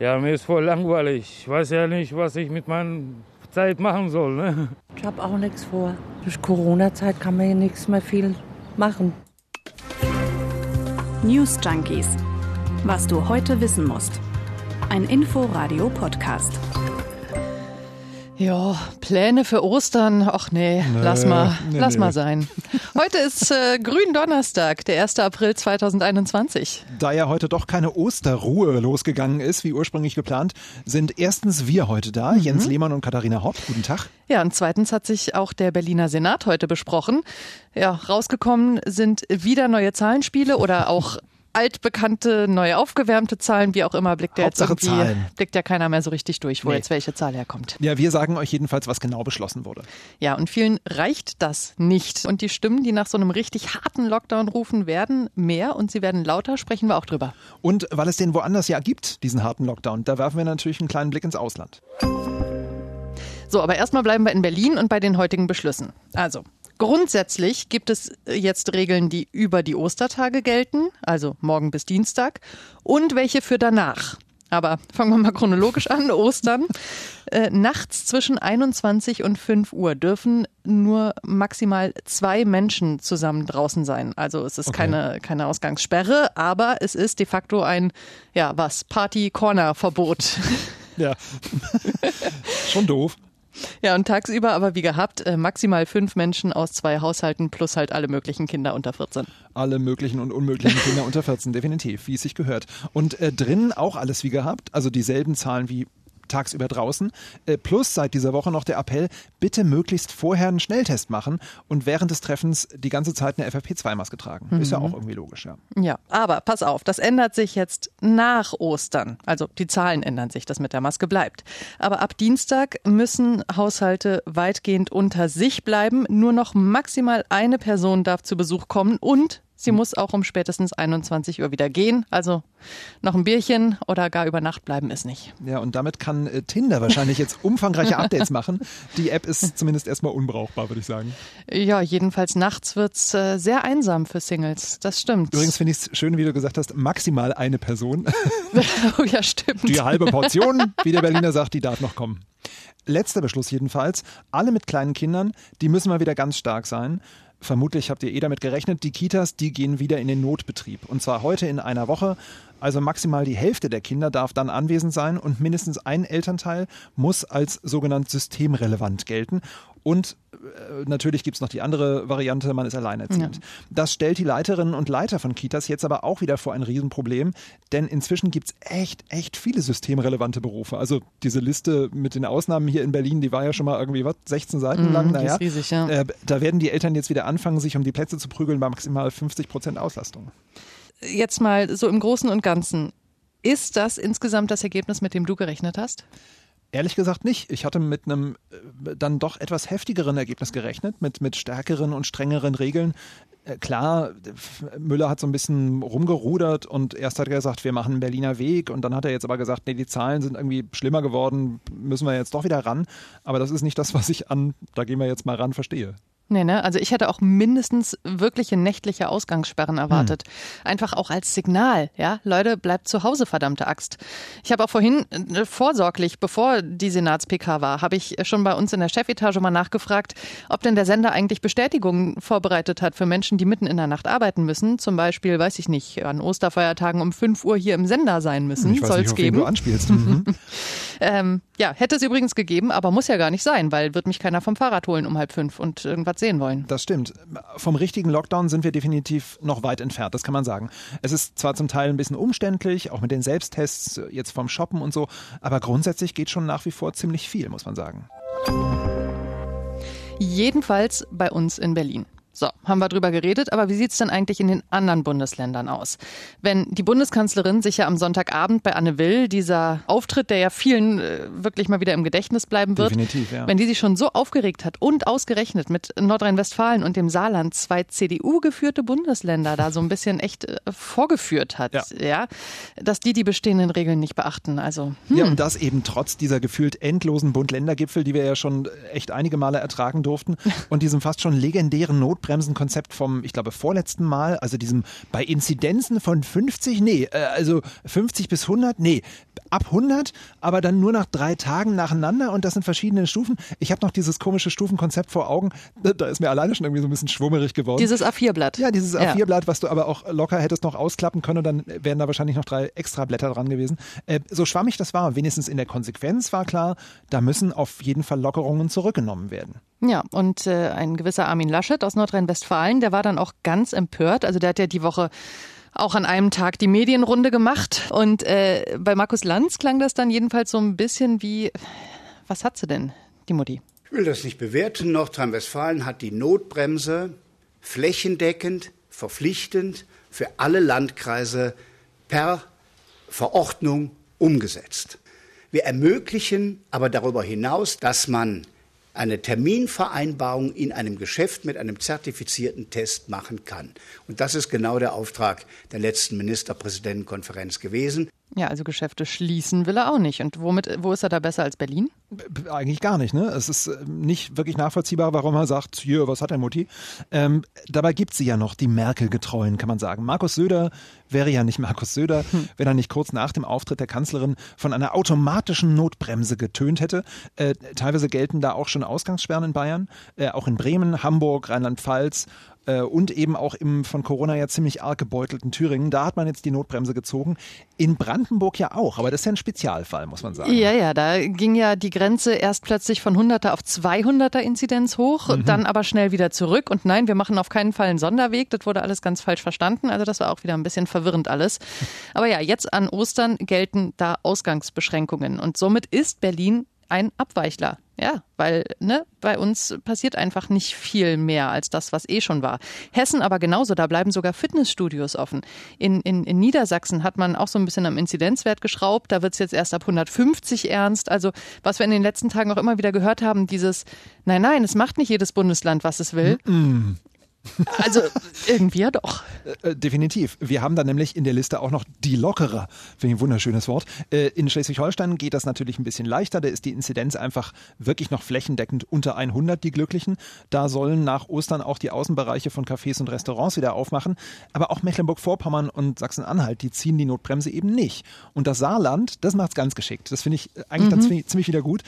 Ja, mir ist voll langweilig. Ich weiß ja nicht, was ich mit meiner Zeit machen soll. Ne? Ich habe auch nichts vor. Durch Corona-Zeit kann man ja nichts mehr viel machen. News Junkies. Was du heute wissen musst. Ein Info-Radio-Podcast. Ja, Pläne für Ostern. Ach nee, Nee, lass mal, nee, lass nee. mal sein. Heute ist äh, Gründonnerstag, der 1. April 2021. Da ja heute doch keine Osterruhe losgegangen ist, wie ursprünglich geplant, sind erstens wir heute da, Mhm. Jens Lehmann und Katharina Hopp. Guten Tag. Ja, und zweitens hat sich auch der Berliner Senat heute besprochen. Ja, rausgekommen sind wieder neue Zahlenspiele oder auch altbekannte, neu aufgewärmte Zahlen, wie auch immer, blickt ja jetzt irgendwie, Zahlen. blickt ja keiner mehr so richtig durch, wo Nee. jetzt welche Zahl herkommt. Ja, wir sagen euch jedenfalls, was genau beschlossen wurde. Ja, und vielen reicht das nicht. Und die Stimmen, die nach so einem richtig harten Lockdown rufen, werden mehr und sie werden lauter, sprechen wir auch drüber. Und weil es den woanders ja gibt, diesen harten Lockdown, da werfen wir natürlich einen kleinen Blick ins Ausland. So, aber erstmal bleiben wir in Berlin und bei den heutigen Beschlüssen. Also, grundsätzlich gibt es jetzt Regeln, die über die Ostertage gelten, also morgen bis Dienstag, und welche für danach. Aber fangen wir mal chronologisch an, Ostern. Äh, nachts zwischen 21 und 5 Uhr dürfen nur maximal zwei Menschen zusammen draußen sein. Also es ist Okay. keine, keine Ausgangssperre, aber es ist de facto ein, ja was, Party-Corner-Verbot. Ja. Schon doof. Ja, und tagsüber aber wie gehabt, äh, maximal fünf Menschen aus zwei Haushalten plus halt alle möglichen Kinder unter 14. Alle möglichen und unmöglichen Kinder unter 14, definitiv, wie es sich gehört. Und äh, drinnen auch alles wie gehabt, also dieselben Zahlen wie tagsüber draußen. Äh, plus seit dieser Woche noch der Appell, bitte möglichst vorher einen Schnelltest machen und während des Treffens die ganze Zeit eine FFP2-Maske tragen. Ist ja auch irgendwie logisch, ja. Ja, aber pass auf, das ändert sich jetzt nach Ostern. Also die Zahlen ändern sich, das mit der Maske bleibt. Aber ab Dienstag müssen Haushalte weitgehend unter sich bleiben. Nur noch maximal eine Person darf zu Besuch kommen und sie muss auch um spätestens 21 Uhr wieder gehen. Also noch ein Bierchen oder gar über Nacht bleiben ist nicht. Ja, und damit kann äh, Tinder wahrscheinlich jetzt umfangreiche Updates machen. Die App ist zumindest erstmal unbrauchbar, würde ich sagen. Ja, jedenfalls nachts wird's äh, sehr einsam für Singles. Das stimmt. Übrigens finde ich es schön, wie du gesagt hast, maximal eine Person. oh ja, stimmt. Die halbe Portion, wie der Berliner sagt, die darf noch kommen. Letzter Beschluss jedenfalls. Alle mit kleinen Kindern, die müssen mal wieder ganz stark sein. Vermutlich habt ihr eh damit gerechnet, die Kitas, die gehen wieder in den Notbetrieb. Und zwar heute in einer Woche. Also maximal die Hälfte der Kinder darf dann anwesend sein und mindestens ein Elternteil muss als sogenannt systemrelevant gelten. Und äh, natürlich gibt's noch die andere Variante, man ist alleinerziehend. Das stellt die Leiterinnen und Leiter von Kitas jetzt aber auch wieder vor ein Riesenproblem, denn inzwischen gibt's echt, echt viele systemrelevante Berufe. Also diese Liste mit den Ausnahmen hier in Berlin, die war ja schon mal irgendwie, was, 16 Seiten lang? Mhm, die Naja, ist riesig, ja. äh, da werden die Eltern jetzt wieder anfangen, sich um die Plätze zu prügeln bei maximal 50 Prozent Auslastung. Jetzt mal so im Großen und Ganzen. Ist das insgesamt das Ergebnis, mit dem du gerechnet hast? Ehrlich gesagt nicht. Ich hatte mit einem äh, dann doch etwas heftigeren Ergebnis gerechnet, mit, mit stärkeren und strengeren Regeln. Äh, Klar, Müller hat so ein bisschen rumgerudert und erst hat er gesagt, wir machen einen Berliner Weg und dann hat er jetzt aber gesagt, nee, die Zahlen sind irgendwie schlimmer geworden, müssen wir jetzt doch wieder ran. Aber das ist nicht das, was ich an, da gehen wir jetzt mal ran, verstehe. Nee, ne? Also ich hätte auch mindestens wirkliche nächtliche Ausgangssperren erwartet. Einfach auch als Signal, ja? Leute, bleibt zu Hause, verdammte Axt. Ich habe auch vorhin äh, vorsorglich, bevor die Senats-PK war, habe ich schon bei uns in der Chefetage mal nachgefragt, ob denn der Sender eigentlich Bestätigungen vorbereitet hat für Menschen, die mitten in der Nacht arbeiten müssen. Zum Beispiel, weiß ich nicht, an Osterfeiertagen um 5 Uhr hier im Sender sein müssen. Ich weiß Soll nicht, es auf wen geben. du anspielst. Mhm. Ähm, ja, hätte es übrigens gegeben, aber muss ja gar nicht sein, weil wird mich keiner vom Fahrrad holen um halb fünf und irgendwas sehen wollen. Das stimmt. Vom richtigen Lockdown sind wir definitiv noch weit entfernt, das kann man sagen. Es ist zwar zum Teil ein bisschen umständlich, auch mit den Selbsttests, jetzt vom Shoppen und so, aber grundsätzlich geht schon nach wie vor ziemlich viel, muss man sagen. Jedenfalls bei uns in Berlin. So, haben wir drüber geredet, aber wie sieht's denn eigentlich in den anderen Bundesländern aus? Wenn die Bundeskanzlerin sich ja am Sonntagabend bei Anne Will, dieser Auftritt, der ja vielen äh, wirklich mal wieder im Gedächtnis bleiben wird, Definitiv, ja. wenn die sich schon so aufgeregt hat und ausgerechnet mit Nordrhein-Westfalen und dem Saarland zwei CDU-geführte Bundesländer da so ein bisschen echt äh, vorgeführt hat, Ja. ja. dass die die bestehenden Regeln nicht beachten. Also, hm. Ja, und das eben trotz dieser gefühlt endlosen Bund-Länder-Gipfel, die wir ja schon echt einige Male ertragen durften und diesem fast schon legendären Notbetrieb Notbremsenkonzept vom, ich glaube, vorletzten Mal, also diesem bei Inzidenzen von 50, nee, äh, also 50 bis 100, nee, ab 100, aber dann nur nach drei Tagen nacheinander und das sind verschiedene Stufen. Ich habe noch dieses komische Stufenkonzept vor Augen, da ist mir alleine schon irgendwie so ein bisschen schwummerig geworden. Dieses A4-Blatt. Ja, dieses A4-Blatt, was du aber auch locker hättest noch ausklappen können und dann wären da wahrscheinlich noch drei extra Blätter dran gewesen. Äh, so schwammig das war, wenigstens in der Konsequenz war klar, da müssen auf jeden Fall Lockerungen zurückgenommen werden. Ja, und äh, ein gewisser Armin Laschet aus Nordrhein-Westfalen, der war dann auch ganz empört. Also der hat ja die Woche auch an einem Tag die Medienrunde gemacht. Und äh, bei Markus Lanz klang das dann jedenfalls so ein bisschen wie, was hat sie denn, die Mutti? Ich will das nicht bewerten. Nordrhein-Westfalen hat die Notbremse flächendeckend, verpflichtend für alle Landkreise per Verordnung umgesetzt. Wir ermöglichen aber darüber hinaus, dass man eine Terminvereinbarung in einem Geschäft mit einem zertifizierten Test machen kann. Und das ist genau der Auftrag der letzten Ministerpräsidentenkonferenz gewesen. Ja, also Geschäfte schließen will er auch nicht. Und womit, wo ist er da besser als Berlin? Eigentlich gar nicht. Ne? Es ist ähm, nicht wirklich nachvollziehbar, warum er sagt, hier, was hat der Mutti? Ähm, dabei gibt sie ja noch die Merkel-Getreuen, kann man sagen. Markus Söder wäre ja nicht Markus Söder, hm. wenn er nicht kurz nach dem Auftritt der Kanzlerin von einer automatischen Notbremse getönt hätte. Äh, teilweise gelten da auch schon Ausgangssperren in Bayern, äh, auch in Bremen, Hamburg, Rheinland-Pfalz äh, und eben auch im von Corona ja ziemlich arg gebeutelten Thüringen. Da hat man jetzt die Notbremse gezogen. In Brandenburg ja auch, aber das ist ja ein Spezialfall, muss man sagen. Ja, ja, da ging ja die Grenze erst plötzlich von 100er auf 200er Inzidenz hoch, mhm. dann aber schnell wieder zurück. Und nein, wir machen auf keinen Fall einen Sonderweg. Das wurde alles ganz falsch verstanden. Also das war auch wieder ein bisschen verwirrend alles. Aber ja, jetzt an Ostern gelten da Ausgangsbeschränkungen. Und somit ist Berlin ein Abweichler. Ja, weil ne, bei uns passiert einfach nicht viel mehr als das, was eh schon war. Hessen aber genauso, da bleiben sogar Fitnessstudios offen. In, in, in Niedersachsen hat man auch so ein bisschen am Inzidenzwert geschraubt, da wird es jetzt erst ab 150 ernst. Also was wir in den letzten Tagen auch immer wieder gehört haben, dieses, nein, nein, es macht nicht jedes Bundesland, was es will. Mm -mm. Also irgendwie ja doch. Äh, äh, definitiv. Wir haben da nämlich in der Liste auch noch die Lockerer. Finde ich ein wunderschönes Wort. Äh, in Schleswig-Holstein geht das natürlich ein bisschen leichter. Da ist die Inzidenz einfach wirklich noch flächendeckend unter 100, die Glücklichen. Da sollen nach Ostern auch die Außenbereiche von Cafés und Restaurants wieder aufmachen. Aber auch Mecklenburg-Vorpommern und Sachsen-Anhalt, die ziehen die Notbremse eben nicht. Und das Saarland, das macht es ganz geschickt. Das finde ich eigentlich mhm. dann ziemlich, ziemlich wieder gut.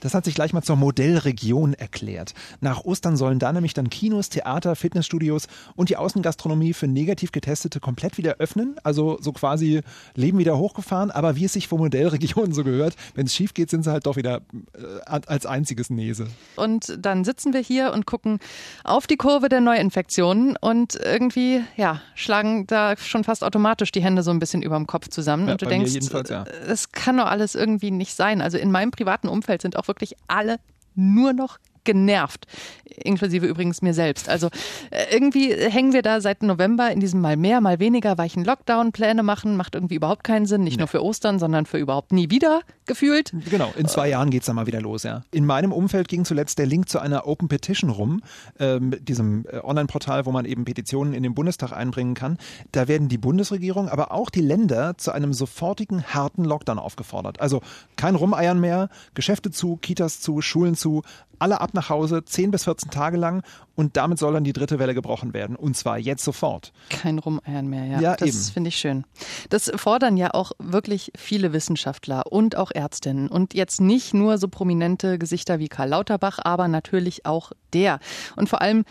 Das hat sich gleich mal zur Modellregion erklärt. Nach Ostern sollen da nämlich dann Kinos, Theater, Theater, Fitnessstudios und die Außengastronomie für negativ Getestete komplett wieder öffnen. Also so quasi Leben wieder hochgefahren. Aber wie es sich vor Modellregionen so gehört, wenn es schief geht, sind sie halt doch wieder äh, als einziges Nese. Und dann sitzen wir hier und gucken auf die Kurve der Neuinfektionen und irgendwie, ja, schlagen da schon fast automatisch die Hände so ein bisschen über dem Kopf zusammen. Ja, und du denkst, ja. es kann doch alles irgendwie nicht sein. Also in meinem privaten Umfeld sind auch wirklich alle nur noch genervt, inklusive übrigens mir selbst. Also äh, irgendwie hängen wir da seit November in diesem mal mehr, mal weniger weichen Lockdown-Pläne machen, macht irgendwie überhaupt keinen Sinn, nicht nee. nur für Ostern, sondern für überhaupt nie wieder gefühlt. Genau, in zwei Jahren geht es dann mal wieder los, ja. In meinem Umfeld ging zuletzt der Link zu einer Open Petition rum, ähm, diesem äh, Online-Portal, wo man eben Petitionen in den Bundestag einbringen kann. Da werden die Bundesregierung, aber auch die Länder zu einem sofortigen harten Lockdown aufgefordert. Also kein Rumeiern mehr, Geschäfte zu, Kitas zu, Schulen zu, alle ab nach Hause, 10 bis 14 Tage lang und damit soll dann die dritte Welle gebrochen werden und zwar jetzt sofort. Kein Rumeiern mehr, ja. ja das finde ich schön. Das fordern ja auch wirklich viele Wissenschaftler und auch Ärztinnen und jetzt nicht nur so prominente Gesichter wie Karl Lauterbach, aber natürlich auch der. Und vor allem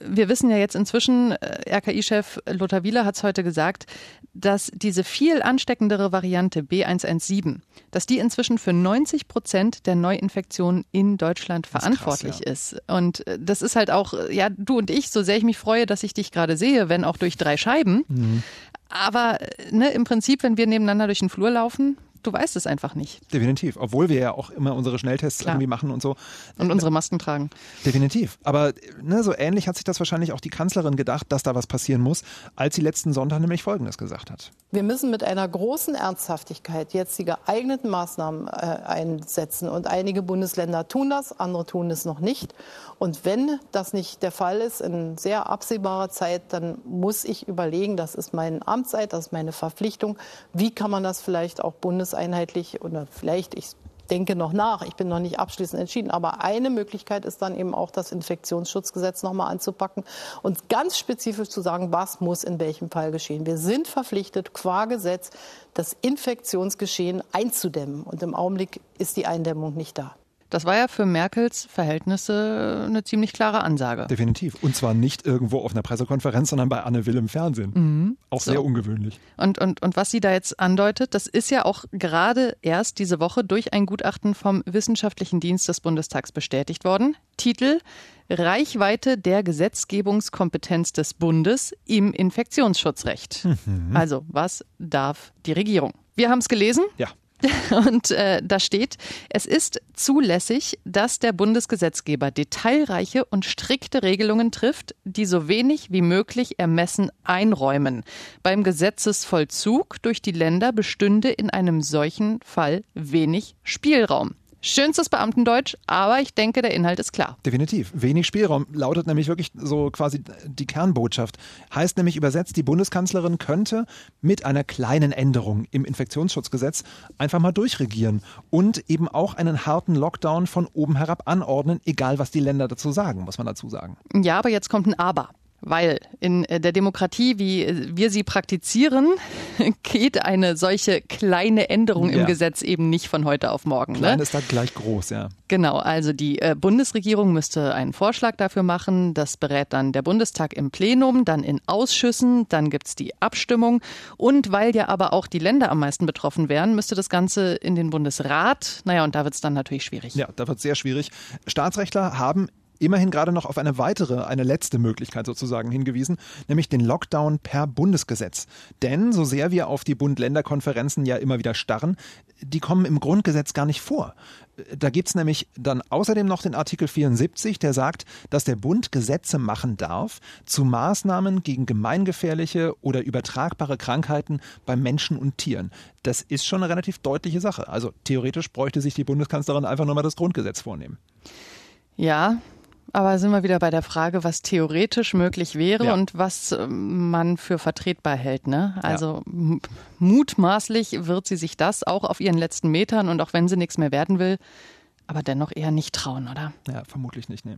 wir wissen ja jetzt inzwischen, äh, RKI-Chef Lothar Wieler hat es heute gesagt, dass diese viel ansteckendere Variante B117, dass die inzwischen für 90 Prozent der Neuinfektionen in Deutschland verantwortlich ist, krass, ja. ist. Und äh, das ist halt auch, ja, du und ich, so sehr ich mich freue, dass ich dich gerade sehe, wenn auch durch drei Scheiben. Mhm. Aber ne, im Prinzip, wenn wir nebeneinander durch den Flur laufen, du weißt es einfach nicht. Definitiv, obwohl wir ja auch immer unsere Schnelltests Klar. irgendwie machen und so. Und unsere Masken tragen. Definitiv. Aber ne, so ähnlich hat sich das wahrscheinlich auch die Kanzlerin gedacht, dass da was passieren muss, als sie letzten Sonntag nämlich Folgendes gesagt hat. Wir müssen mit einer großen Ernsthaftigkeit jetzt die geeigneten Maßnahmen äh, einsetzen. Und einige Bundesländer tun das, andere tun es noch nicht. Und wenn das nicht der Fall ist in sehr absehbarer Zeit, dann muss ich überlegen, das ist meine Amtszeit, das ist meine Verpflichtung, wie kann man das vielleicht auch bundeseinheitlich oder vielleicht, ich denke noch nach, ich bin noch nicht abschließend entschieden. Aber eine Möglichkeit ist dann eben auch, das Infektionsschutzgesetz nochmal anzupacken und ganz spezifisch zu sagen, was muss in welchem Fall geschehen. Wir sind verpflichtet, qua Gesetz, das Infektionsgeschehen einzudämmen. Und im Augenblick ist die Eindämmung nicht da. Das war ja für Merkels Verhältnisse eine ziemlich klare Ansage. Definitiv. Und zwar nicht irgendwo auf einer Pressekonferenz, sondern bei Anne Will im Fernsehen. Mhm. Auch so. sehr ungewöhnlich. Und, und, und was sie da jetzt andeutet, das ist ja auch gerade erst diese Woche durch ein Gutachten vom Wissenschaftlichen Dienst des Bundestags bestätigt worden. Titel Reichweite der Gesetzgebungskompetenz des Bundes im Infektionsschutzrecht. Mhm. Also, was darf die Regierung? Wir haben es gelesen. Ja. Und äh, da steht, es ist zulässig, dass der Bundesgesetzgeber detailreiche und strikte Regelungen trifft, die so wenig wie möglich Ermessen einräumen. Beim Gesetzesvollzug durch die Länder bestünde in einem solchen Fall wenig Spielraum. Schönstes Beamtendeutsch, aber ich denke, der Inhalt ist klar. Definitiv. Wenig Spielraum lautet nämlich wirklich so quasi die Kernbotschaft. Heißt nämlich übersetzt, die Bundeskanzlerin könnte mit einer kleinen Änderung im Infektionsschutzgesetz einfach mal durchregieren und eben auch einen harten Lockdown von oben herab anordnen, egal was die Länder dazu sagen, muss man dazu sagen. Ja, aber jetzt kommt ein Aber. Weil in äh, der Demokratie, wie äh, wir sie praktizieren, geht eine solche kleine Änderung im ja. Gesetz eben nicht von heute auf morgen. Klein ne? ist dann gleich groß, ja. Genau, also die äh, Bundesregierung müsste einen Vorschlag dafür machen. Das berät dann der Bundestag im Plenum, dann in Ausschüssen, dann gibt's die Abstimmung. Und weil ja aber auch die Länder am meisten betroffen wären, müsste das Ganze in den Bundesrat. Naja, und da wird's dann natürlich schwierig. Ja, da wird's sehr schwierig. Staatsrechtler haben immerhin gerade noch auf eine weitere, eine letzte Möglichkeit sozusagen hingewiesen, nämlich den Lockdown per Bundesgesetz. Denn so sehr wir auf die Bund-Länder-Konferenzen ja immer wieder starren, die kommen im Grundgesetz gar nicht vor. Da gibt es nämlich dann außerdem noch den Artikel 74, der sagt, dass der Bund Gesetze machen darf zu Maßnahmen gegen gemeingefährliche oder übertragbare Krankheiten bei Menschen und Tieren. Das ist schon eine relativ deutliche Sache. Also theoretisch bräuchte sich die Bundeskanzlerin einfach nur mal das Grundgesetz vornehmen. Ja, aber sind wir wieder bei der Frage, was theoretisch möglich wäre ja. und was ähm, man für vertretbar hält. Ne? Also ja. mutmaßlich wird sie sich das auch auf ihren letzten Metern und auch wenn sie nichts mehr werden will, aber dennoch eher nicht trauen, oder? Ja, vermutlich nicht, nee.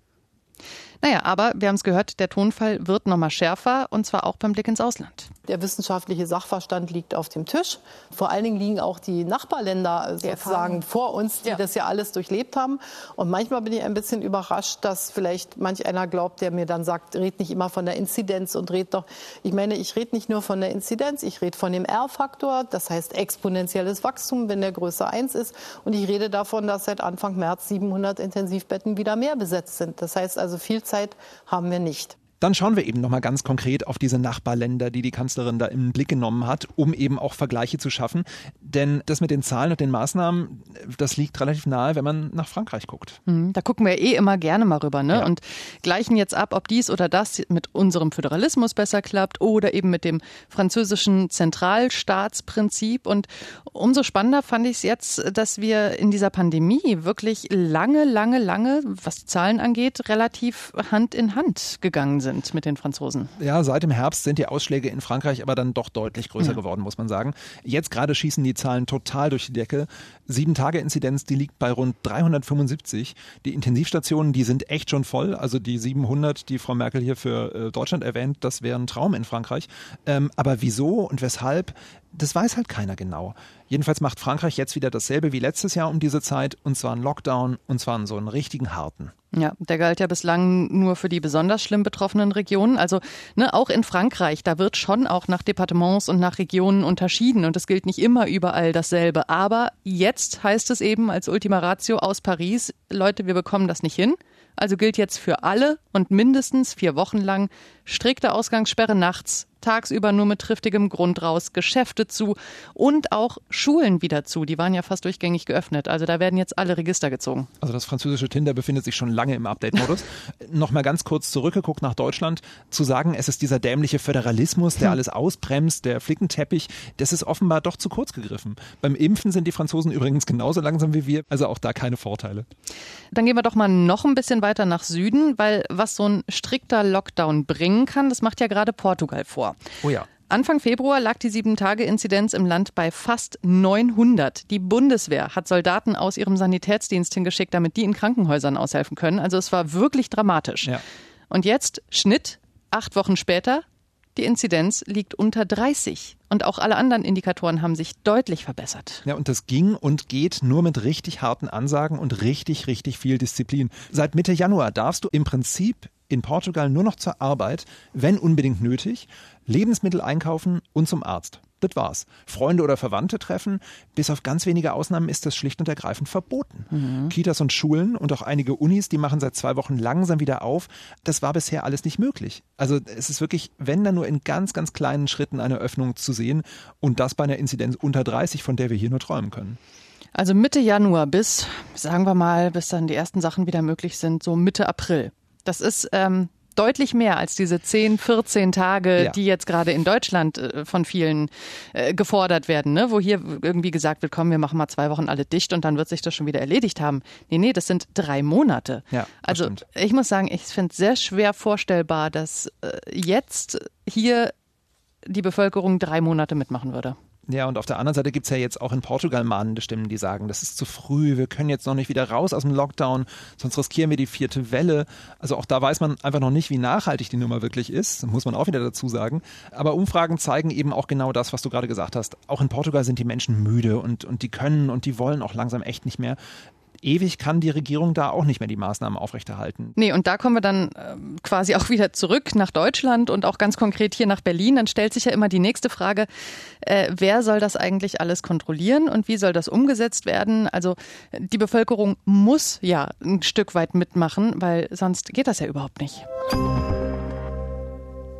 Naja, aber wir haben es gehört, der Tonfall wird nochmal schärfer und zwar auch beim Blick ins Ausland. Der wissenschaftliche Sachverstand liegt auf dem Tisch. Vor allen Dingen liegen auch die Nachbarländer sozusagen vor uns, die ja. das ja alles durchlebt haben. Und manchmal bin ich ein bisschen überrascht, dass vielleicht manch einer glaubt, der mir dann sagt, red nicht immer von der Inzidenz und red doch. Ich meine, ich rede nicht nur von der Inzidenz, ich rede von dem R-Faktor, das heißt exponentielles Wachstum, wenn der größer 1 ist. Und ich rede davon, dass seit Anfang März 700 Intensivbetten wieder mehr besetzt sind. Das heißt also, viel Zeit haben wir nicht. Dann schauen wir eben nochmal ganz konkret auf diese Nachbarländer, die die Kanzlerin da im Blick genommen hat, um eben auch Vergleiche zu schaffen. Denn das mit den Zahlen und den Maßnahmen, das liegt relativ nahe, wenn man nach Frankreich guckt. Mhm, da gucken wir eh immer gerne mal rüber ne? Ja. und gleichen jetzt ab, ob dies oder das mit unserem Föderalismus besser klappt oder eben mit dem französischen Zentralstaatsprinzip. Und umso spannender fand ich es jetzt, dass wir in dieser Pandemie wirklich lange, lange, lange, was die Zahlen angeht, relativ Hand in Hand gegangen sind sind mit den Franzosen. Ja, seit dem Herbst sind die Ausschläge in Frankreich aber dann doch deutlich größer ja. geworden, muss man sagen. Jetzt gerade schießen die Zahlen total durch die Decke. Sieben Tage Inzidenz, die liegt bei rund 375. Die Intensivstationen, die sind echt schon voll. Also die 700, die Frau Merkel hier für äh, Deutschland erwähnt, das wäre ein Traum in Frankreich. Ähm, aber wieso und weshalb, das weiß halt keiner genau. Jedenfalls macht Frankreich jetzt wieder dasselbe wie letztes Jahr um diese Zeit, und zwar einen Lockdown, und zwar einen so einen richtigen harten. Ja, der galt ja bislang nur für die besonders schlimm betroffenen Regionen. Also ne, auch in Frankreich, da wird schon auch nach Departements und nach Regionen unterschieden und es gilt nicht immer überall dasselbe. Aber jetzt heißt es eben als Ultima Ratio aus Paris, Leute, wir bekommen das nicht hin. Also gilt jetzt für alle und mindestens vier Wochen lang strikte Ausgangssperre nachts, tagsüber nur mit triftigem Grund raus, Geschäfte zu und auch Schulen wieder zu. Die waren ja fast durchgängig geöffnet. Also da werden jetzt alle Register gezogen. Also das französische Tinder befindet sich schon lange im Update-Modus. Nochmal ganz kurz zurückgeguckt nach Deutschland. Zu sagen, es ist dieser dämliche Föderalismus, der hm. alles ausbremst, der Flickenteppich, das ist offenbar doch zu kurz gegriffen. Beim Impfen sind die Franzosen übrigens genauso langsam wie wir. Also auch da keine Vorteile. Dann gehen wir doch mal noch ein bisschen weiter nach Süden, weil was so ein strikter Lockdown bringen kann, das macht ja gerade Portugal vor. Oh ja. Anfang Februar lag die Sieben-Tage-Inzidenz im Land bei fast 900. Die Bundeswehr hat Soldaten aus ihrem Sanitätsdienst hingeschickt, damit die in Krankenhäusern aushelfen können. Also es war wirklich dramatisch. Ja. Und jetzt Schnitt, acht Wochen später, die Inzidenz liegt unter 30. Und auch alle anderen Indikatoren haben sich deutlich verbessert. Ja, und das ging und geht nur mit richtig harten Ansagen und richtig, richtig viel Disziplin. Seit Mitte Januar darfst du im Prinzip in Portugal nur noch zur Arbeit, wenn unbedingt nötig, Lebensmittel einkaufen und zum Arzt. Das war's. Freunde oder Verwandte treffen. Bis auf ganz wenige Ausnahmen ist das schlicht und ergreifend verboten. Mhm. Kitas und Schulen und auch einige Unis, die machen seit zwei Wochen langsam wieder auf. Das war bisher alles nicht möglich. Also es ist wirklich, wenn dann nur in ganz, ganz kleinen Schritten eine Öffnung zu sehen und das bei einer Inzidenz unter 30, von der wir hier nur träumen können. Also Mitte Januar bis, sagen wir mal, bis dann die ersten Sachen wieder möglich sind, so Mitte April. Das ist ähm, deutlich mehr als diese 10, 14 Tage, Ja. die jetzt gerade in Deutschland äh, von vielen äh, gefordert werden, ne? wo hier irgendwie gesagt wird, komm, wir machen mal zwei Wochen alle dicht und dann wird sich das schon wieder erledigt haben. Nee, nee, das sind drei Monate. Ja, also stimmt. ich muss sagen, ich finde es sehr schwer vorstellbar, dass äh, jetzt hier die Bevölkerung drei Monate mitmachen würde. Ja, und auf der anderen Seite gibt's ja jetzt auch in Portugal mahnende Stimmen, die sagen, das ist zu früh, wir können jetzt noch nicht wieder raus aus dem Lockdown, sonst riskieren wir die vierte Welle. Also auch da weiß man einfach noch nicht, wie nachhaltig die Nummer wirklich ist, muss man auch wieder dazu sagen. Aber Umfragen zeigen eben auch genau das, was du gerade gesagt hast. Auch in Portugal sind die Menschen müde und, und die können und die wollen auch langsam echt nicht mehr. Ewig kann die Regierung da auch nicht mehr die Maßnahmen aufrechterhalten. Nee, und da kommen wir dann ähm, quasi auch wieder zurück nach Deutschland und auch ganz konkret hier nach Berlin. Dann stellt sich ja immer die nächste Frage, äh, wer soll das eigentlich alles kontrollieren und wie soll das umgesetzt werden? Also äh, die Bevölkerung muss ja ein Stück weit mitmachen, weil sonst geht das ja überhaupt nicht.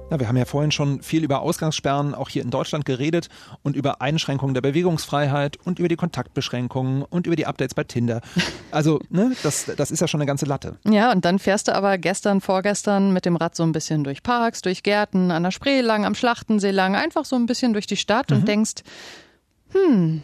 Ja, wir haben ja vorhin schon viel über Ausgangssperren auch hier in Deutschland geredet und über Einschränkungen der Bewegungsfreiheit und über die Kontaktbeschränkungen und über die Updates bei Tinder. Also, ne, das, das ist ja schon eine ganze Latte. Ja, und dann fährst du aber gestern, vorgestern mit dem Rad so ein bisschen durch Parks, durch Gärten, an der Spree lang, am Schlachtensee lang, einfach so ein bisschen durch die Stadt und denkst, hm,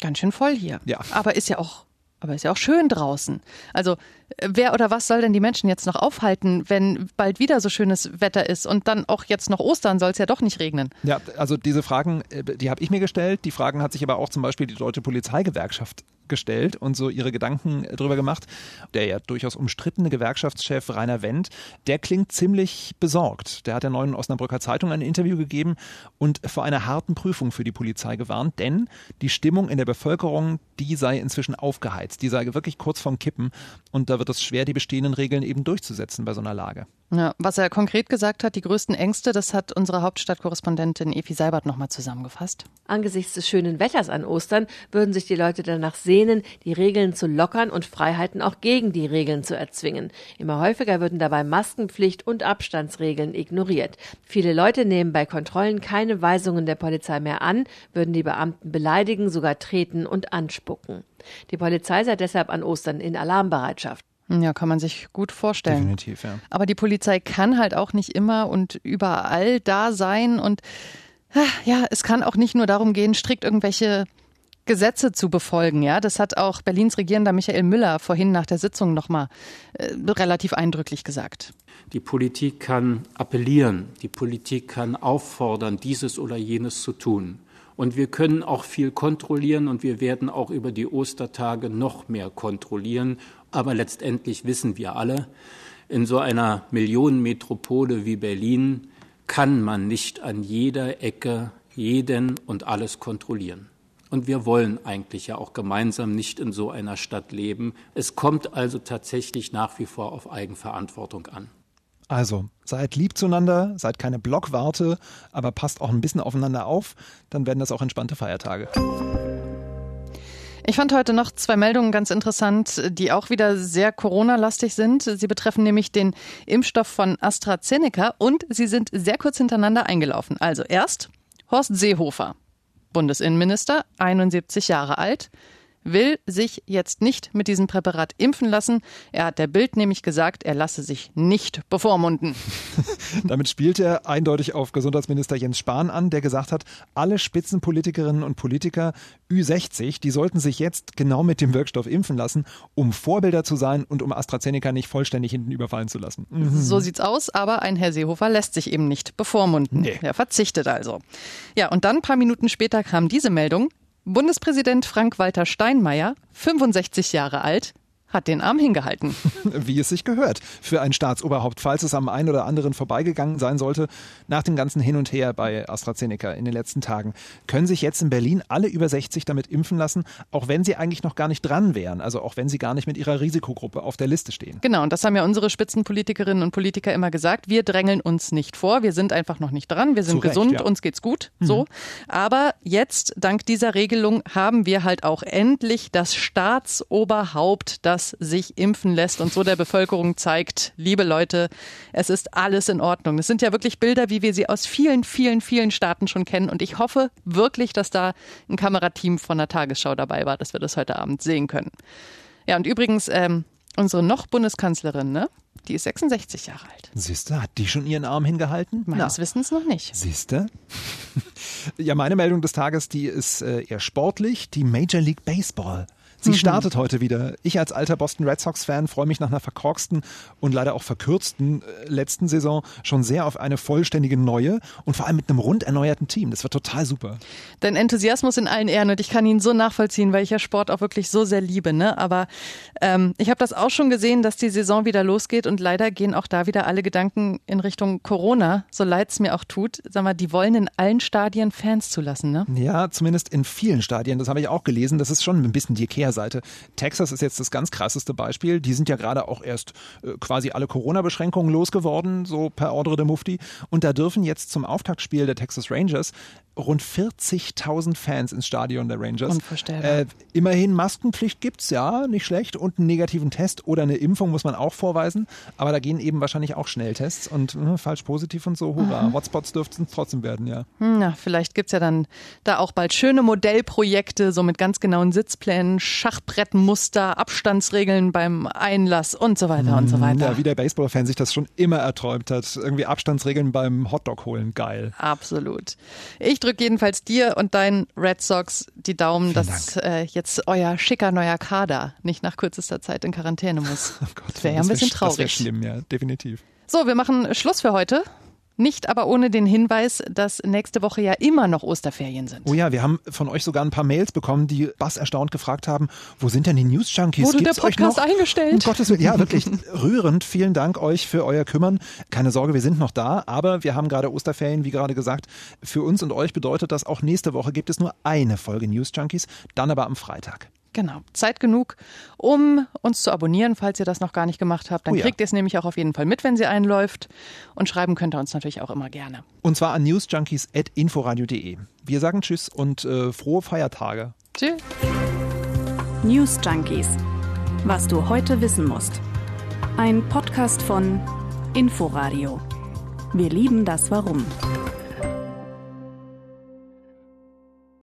ganz schön voll hier. Ja. Aber ist ja auch, aber ist ja auch schön draußen. Also, äh, wer oder was soll denn die Menschen jetzt noch aufhalten, wenn bald wieder so schönes Wetter ist und dann auch jetzt noch Ostern soll es ja doch nicht regnen? Ja, also diese Fragen, äh, die habe ich mir gestellt. Die Fragen hat sich aber auch zum Beispiel die Deutsche Polizeigewerkschaft gestellt und so ihre Gedanken äh, drüber gemacht. Der ja durchaus umstrittene Gewerkschaftschef Rainer Wendt, der klingt ziemlich besorgt. Der hat der neuen Osnabrücker Zeitung ein Interview gegeben und vor einer harten Prüfung für die Polizei gewarnt, denn die Stimmung in der Bevölkerung, die sei inzwischen aufgeheizt. Die sei wirklich kurz vorm Kippen und da wird es schwer, die bestehenden Regeln eben durchzusetzen bei so einer Lage. Ja, was er konkret gesagt hat, die größten Ängste, das hat unsere Hauptstadtkorrespondentin Evi Seibert nochmal zusammengefasst. Angesichts des schönen Wetters an Ostern würden sich die Leute danach sehnen, die Regeln zu lockern und Freiheiten auch gegen die Regeln zu erzwingen. Immer häufiger würden dabei Maskenpflicht und Abstandsregeln ignoriert. Viele Leute nehmen bei Kontrollen keine Weisungen der Polizei mehr an, würden die Beamten beleidigen, sogar treten und anspucken. Die Polizei sei deshalb an Ostern in Alarmbereitschaft. Ja, kann man sich gut vorstellen. Definitiv, ja. Aber die Polizei kann halt auch nicht immer und überall da sein und ah, ja, es kann auch nicht nur darum gehen, strikt irgendwelche Gesetze zu befolgen, ja. Das hat auch Berlins Regierender Michael Müller vorhin nach der Sitzung nochmal äh, relativ eindrücklich gesagt. Die Politik kann appellieren, die Politik kann auffordern, dieses oder jenes zu tun. Und wir können auch viel kontrollieren und wir werden auch über die Ostertage noch mehr kontrollieren. Aber letztendlich wissen wir alle, in so einer Millionenmetropole wie Berlin kann man nicht an jeder Ecke jeden und alles kontrollieren. Und wir wollen eigentlich ja auch gemeinsam nicht in so einer Stadt leben. Es kommt also tatsächlich nach wie vor auf Eigenverantwortung an. Also, seid lieb zueinander, seid keine Blockwarte, aber passt auch ein bisschen aufeinander auf, dann werden das auch entspannte Feiertage. Ich fand heute noch zwei Meldungen ganz interessant, die auch wieder sehr Corona-lastig sind. Sie betreffen nämlich den Impfstoff von AstraZeneca und sie sind sehr kurz hintereinander eingelaufen. Also erst Horst Seehofer, Bundesinnenminister, 71 Jahre alt, will sich jetzt nicht mit diesem Präparat impfen lassen. Er hat der Bild nämlich gesagt, er lasse sich nicht bevormunden. Damit spielt er eindeutig auf Gesundheitsminister Jens Spahn an, der gesagt hat, alle Spitzenpolitikerinnen und Politiker Ü60, die sollten sich jetzt genau mit dem Wirkstoff impfen lassen, um Vorbilder zu sein und um AstraZeneca nicht vollständig hinten überfallen zu lassen. Mhm. So sieht's aus, aber ein Herr Seehofer lässt sich eben nicht bevormunden. Nee. Er verzichtet also. Ja, und dann ein paar Minuten später kam diese Meldung. Bundespräsident Frank-Walter Steinmeier, 65 Jahre alt, hat den Arm hingehalten. Wie es sich gehört für ein Staatsoberhaupt, falls es am einen oder anderen vorbeigegangen sein sollte, nach dem ganzen Hin und Her bei AstraZeneca in den letzten Tagen, können sich jetzt in Berlin alle über 60 damit impfen lassen, auch wenn sie eigentlich noch gar nicht dran wären, also auch wenn sie gar nicht mit ihrer Risikogruppe auf der Liste stehen. Genau, und das haben ja unsere Spitzenpolitikerinnen und Politiker immer gesagt. Wir drängeln uns nicht vor, wir sind einfach noch nicht dran, wir sind Zurecht, gesund, ja. uns geht's gut, mhm. so. Aber jetzt, dank dieser Regelung, haben wir halt auch endlich das Staatsoberhaupt, das das sich impfen lässt und so der Bevölkerung zeigt, liebe Leute, es ist alles in Ordnung. Es sind ja wirklich Bilder, wie wir sie aus vielen, vielen, vielen Staaten schon kennen. Und ich hoffe wirklich, dass da ein Kamerateam von der Tagesschau dabei war, dass wir das heute Abend sehen können. Ja, und übrigens, ähm, unsere noch Bundeskanzlerin, ne? Die ist 66 Jahre alt. Siehste, hat die schon ihren Arm hingehalten? Meines Na. Wissens noch nicht. Siehste? ja, meine Meldung des Tages, die ist äh, eher sportlich, die Major League Baseball. Sie mhm. startet heute wieder. Ich als alter Boston Red Sox-Fan freue mich nach einer verkorksten und leider auch verkürzten äh, letzten Saison schon sehr auf eine vollständige neue und vor allem mit einem rund erneuerten Team. Das wird total super. Dein Enthusiasmus in allen Ehren und ich kann ihn so nachvollziehen, weil ich ja Sport auch wirklich so sehr liebe. Ne? Aber ähm, ich habe das auch schon gesehen, dass die Saison wieder losgeht und leider gehen auch da wieder alle Gedanken in Richtung Corona, so leid es mir auch tut. Sag mal, die wollen in allen Stadien Fans zulassen, ne? Ja, zumindest in vielen Stadien. Das habe ich auch gelesen. Das ist schon ein bisschen die Kehr Seite. Texas ist jetzt das ganz krasseste Beispiel. Die sind ja gerade auch erst äh, quasi alle Corona-Beschränkungen losgeworden, so per Ordre de Mufti. Und da dürfen jetzt zum Auftaktspiel der Texas Rangers rund 40.000 Fans ins Stadion der Rangers. Unvorstellbar. Äh, immerhin Maskenpflicht gibt's ja, nicht schlecht. Und einen negativen Test oder eine Impfung muss man auch vorweisen. Aber da gehen eben wahrscheinlich auch Schnelltests und äh, falsch positiv und so. Hurra. Mhm. Hotspots dürften es trotzdem werden, ja. Na, vielleicht gibt's ja dann da auch bald schöne Modellprojekte, so mit ganz genauen Sitzplänen, Schachbrettmuster, Abstandsregeln beim Einlass und so weiter mhm. und so hm, weiter. Ja, wie der Baseballfan sich das schon immer erträumt hat. Irgendwie Abstandsregeln beim Hotdog holen, geil. Absolut. Ich drücke jedenfalls dir und deinen Red Sox die Daumen, Vielen dass äh, jetzt euer schicker neuer Kader nicht nach kürzester Zeit in Quarantäne muss. Oh Gott, das wäre ja ein bisschen traurig. Das wäre schlimm, ja, definitiv. So, wir machen Schluss für heute. Nicht aber ohne den Hinweis, dass nächste Woche ja immer noch Osterferien sind. Oh ja, wir haben von euch sogar ein paar Mails bekommen, die bass erstaunt gefragt haben, wo sind denn die News Junkies? Wurde Gibt's der Podcast eingestellt? Um Gottes Willen. Ja, wirklich rührend. Vielen Dank euch für euer Kümmern. Keine Sorge, wir sind noch da, aber wir haben gerade Osterferien, wie gerade gesagt. Für uns und euch bedeutet das auch nächste Woche gibt es nur eine Folge News Junkies, dann aber am Freitag. Genau, Zeit genug, um uns zu abonnieren, falls ihr das noch gar nicht gemacht habt. Dann oh ja. kriegt ihr es nämlich auch auf jeden Fall mit, wenn sie einläuft. Und schreiben könnt ihr uns natürlich auch immer gerne. Und zwar an newsjunkies.inforadio.de. Wir sagen Tschüss und äh, frohe Feiertage. Tschüss. News Junkies. Was du heute wissen musst. Ein Podcast von Inforadio. Wir lieben das Warum.